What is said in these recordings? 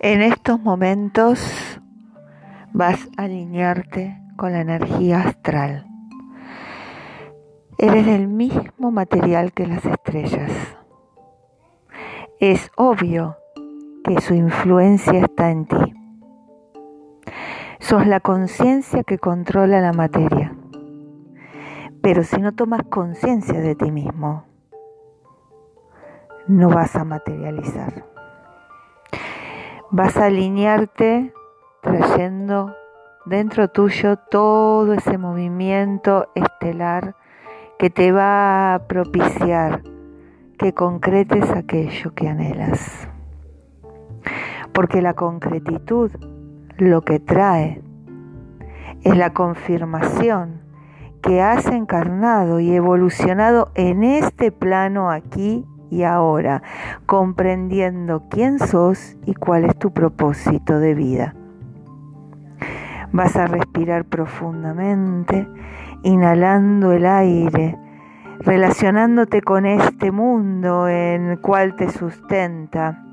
En estos momentos vas a alinearte con la energía astral. Eres del mismo material que las estrellas. Es obvio que su influencia está en ti. Sos la conciencia que controla la materia. Pero si no tomas conciencia de ti mismo, no vas a materializar. Vas a alinearte trayendo dentro tuyo todo ese movimiento estelar que te va a propiciar que concretes aquello que anhelas. Porque la concretitud lo que trae es la confirmación que has encarnado y evolucionado en este plano aquí y ahora, comprendiendo quién sos y cuál es tu propósito de vida. Vas a respirar profundamente, inhalando el aire, relacionándote con este mundo en el cual te sustenta.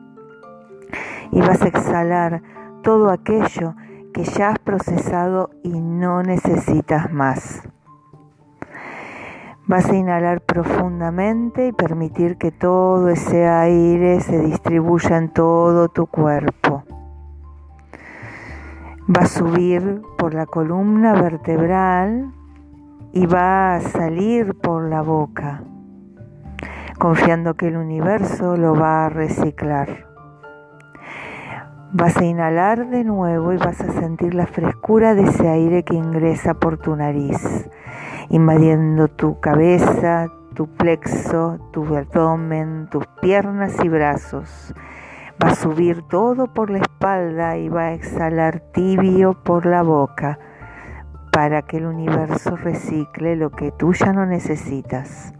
Y vas a exhalar todo aquello que ya has procesado y no necesitas más. Vas a inhalar profundamente y permitir que todo ese aire se distribuya en todo tu cuerpo. Va a subir por la columna vertebral y va a salir por la boca, confiando que el universo lo va a reciclar. Vas a inhalar de nuevo y vas a sentir la frescura de ese aire que ingresa por tu nariz invadiendo tu cabeza, tu plexo, tu abdomen, tus piernas y brazos. Va a subir todo por la espalda y va a exhalar tibio por la boca para que el universo recicle lo que tú ya no necesitas.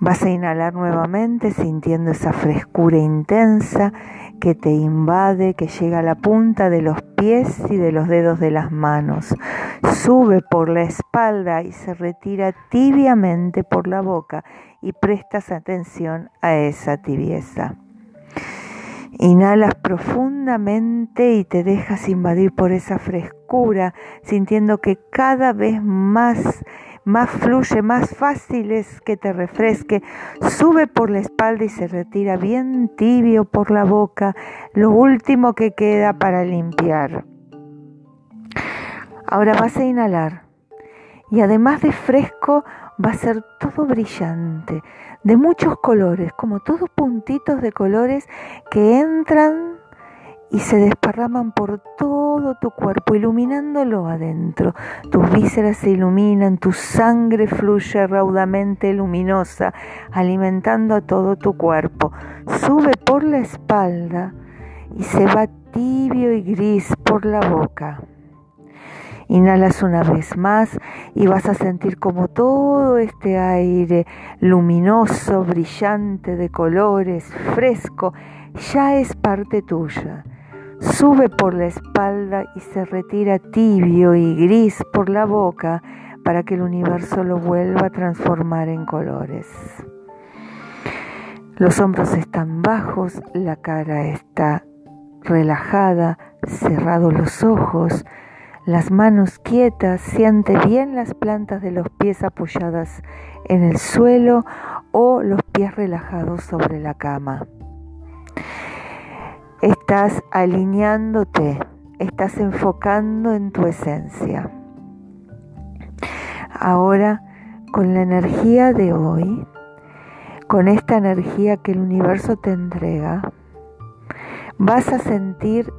Vas a inhalar nuevamente sintiendo esa frescura intensa que te invade, que llega a la punta de los pies y de los dedos de las manos. Sube por la espalda y se retira tibiamente por la boca y prestas atención a esa tibieza. Inhalas profundamente y te dejas invadir por esa frescura, sintiendo que cada vez más más fluye, más fácil es que te refresque, sube por la espalda y se retira bien tibio por la boca, lo último que queda para limpiar. Ahora vas a inhalar y además de fresco va a ser todo brillante, de muchos colores, como todos puntitos de colores que entran y se desparraman por todo tu cuerpo, iluminándolo adentro. Tus vísceras se iluminan, tu sangre fluye raudamente luminosa, alimentando a todo tu cuerpo. Sube por la espalda y se va tibio y gris por la boca. Inhalas una vez más y vas a sentir como todo este aire luminoso, brillante, de colores, fresco, ya es parte tuya sube por la espalda y se retira tibio y gris por la boca para que el universo lo vuelva a transformar en colores. Los hombros están bajos, la cara está relajada, cerrados los ojos, las manos quietas, siente bien las plantas de los pies apoyadas en el suelo o los pies relajados sobre la cama. Estás alineándote, estás enfocando en tu esencia. Ahora, con la energía de hoy, con esta energía que el universo te entrega, vas a sentir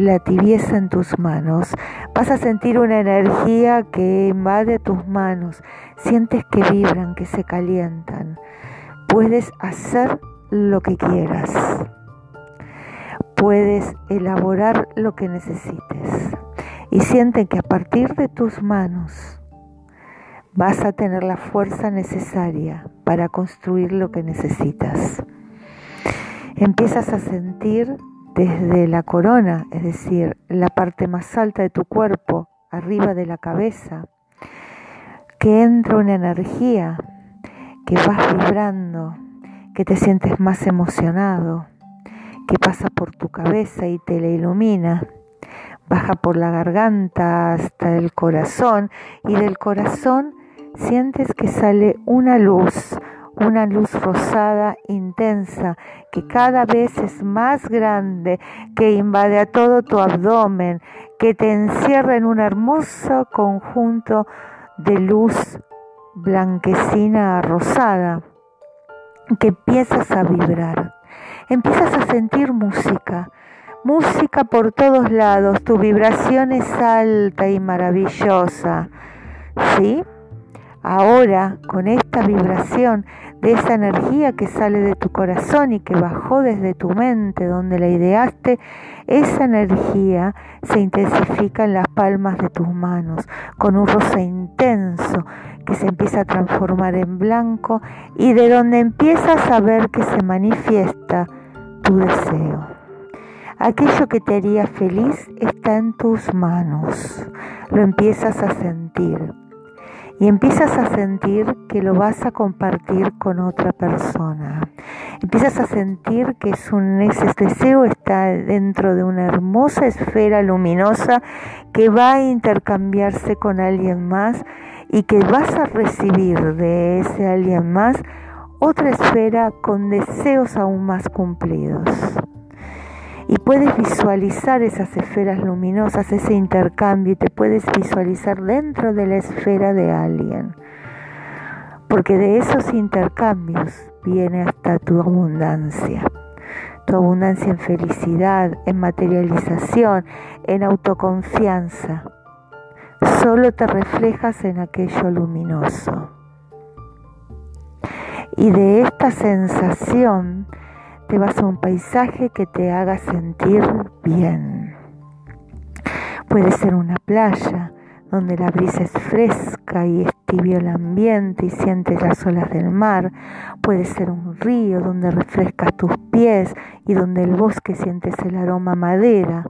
la tibieza en tus manos, vas a sentir una energía que invade tus manos, sientes que vibran, que se calientan. Puedes hacer lo que quieras puedes elaborar lo que necesites. Y sienten que a partir de tus manos vas a tener la fuerza necesaria para construir lo que necesitas. Empiezas a sentir desde la corona, es decir, la parte más alta de tu cuerpo, arriba de la cabeza, que entra una energía, que vas vibrando, que te sientes más emocionado, que pasa por tu cabeza y te la ilumina. Baja por la garganta hasta el corazón y del corazón sientes que sale una luz, una luz rosada intensa que cada vez es más grande, que invade a todo tu abdomen, que te encierra en un hermoso conjunto de luz blanquecina rosada, que empiezas a vibrar, empiezas a sentir música, música por todos lados, tu vibración es alta y maravillosa, ¿sí? Ahora, con esta vibración de esa energía que sale de tu corazón y que bajó desde tu mente donde la ideaste, esa energía se intensifica en las palmas de tus manos con un rosa intenso que se empieza a transformar en blanco y de donde empiezas a ver que se manifiesta tu deseo. Aquello que te haría feliz está en tus manos, lo empiezas a sentir y empiezas a sentir que lo vas a compartir con otra persona. Empiezas a sentir que ese deseo está dentro de una hermosa esfera luminosa que va a intercambiarse con alguien más y que vas a recibir de ese alguien más otra esfera con deseos aún más cumplidos y puedes visualizar esas esferas luminosas, ese intercambio y te puedes visualizar dentro de la esfera de alguien. Porque de esos intercambios viene hasta tu abundancia. Tu abundancia en felicidad, en materialización, en autoconfianza. Solo te reflejas en aquello luminoso. Y de esta sensación te vas a un paisaje que te haga sentir bien. Puede ser una playa donde la brisa es fresca y es tibio el ambiente y sientes las olas del mar. Puede ser un río donde refrescas tus pies y donde el bosque sientes el aroma madera.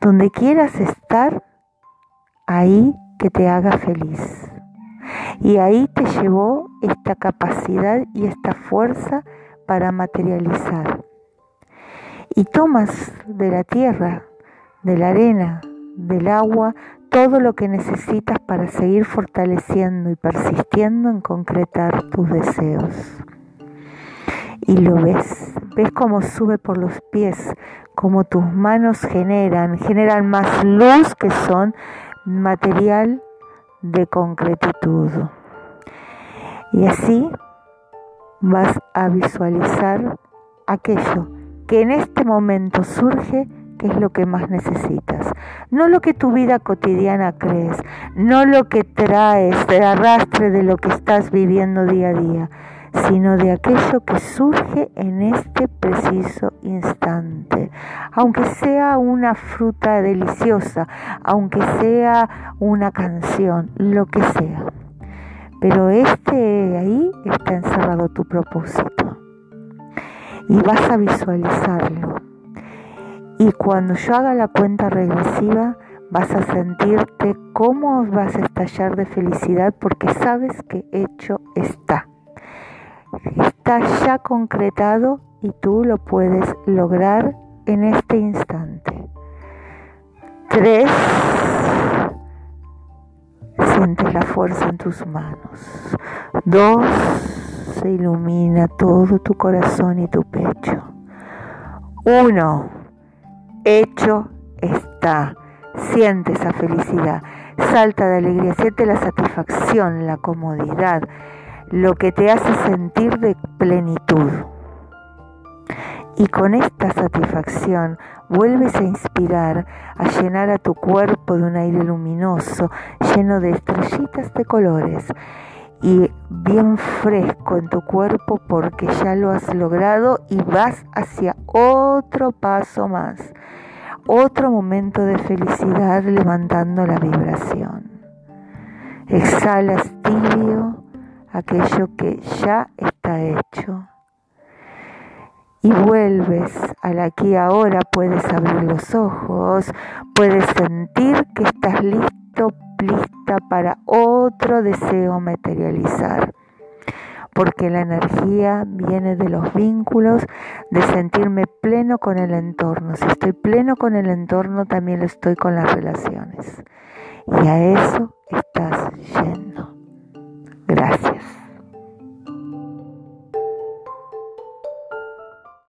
Donde quieras estar, ahí que te haga feliz. Y ahí te llevó esta capacidad y esta fuerza para materializar. Y tomas de la tierra, de la arena, del agua, todo lo que necesitas para seguir fortaleciendo y persistiendo en concretar tus deseos. Y lo ves, ves cómo sube por los pies, cómo tus manos generan, generan más luz que son material de concretitud. Y así vas a visualizar aquello que en este momento surge que es lo que más necesitas. No lo que tu vida cotidiana crees, no lo que traes de arrastre de lo que estás viviendo día a día, sino de aquello que surge en este preciso instante. Aunque sea una fruta deliciosa, aunque sea una canción, lo que sea. Pero este ahí está encerrado tu propósito. Y vas a visualizarlo. Y cuando yo haga la cuenta regresiva, vas a sentirte cómo vas a estallar de felicidad porque sabes que hecho está. Está ya concretado y tú lo puedes lograr en este instante. Tres. Sientes la fuerza en tus manos. Dos, se ilumina todo tu corazón y tu pecho. Uno, hecho está. Siente esa felicidad. Salta de alegría, siente la satisfacción, la comodidad, lo que te hace sentir de plenitud. Y con esta satisfacción vuelves a inspirar, a llenar a tu cuerpo de un aire luminoso, lleno de estrellitas de colores y bien fresco en tu cuerpo porque ya lo has logrado y vas hacia otro paso más, otro momento de felicidad levantando la vibración. Exhalas tibio aquello que ya está hecho y vuelves al aquí ahora, puedes abrir los ojos, puedes sentir que estás listo, lista para otro deseo materializar. porque la energía viene de los vínculos, de sentirme pleno con el entorno. Si estoy pleno con el entorno, también lo estoy con las relaciones. Y a eso estás yendo. Gracias.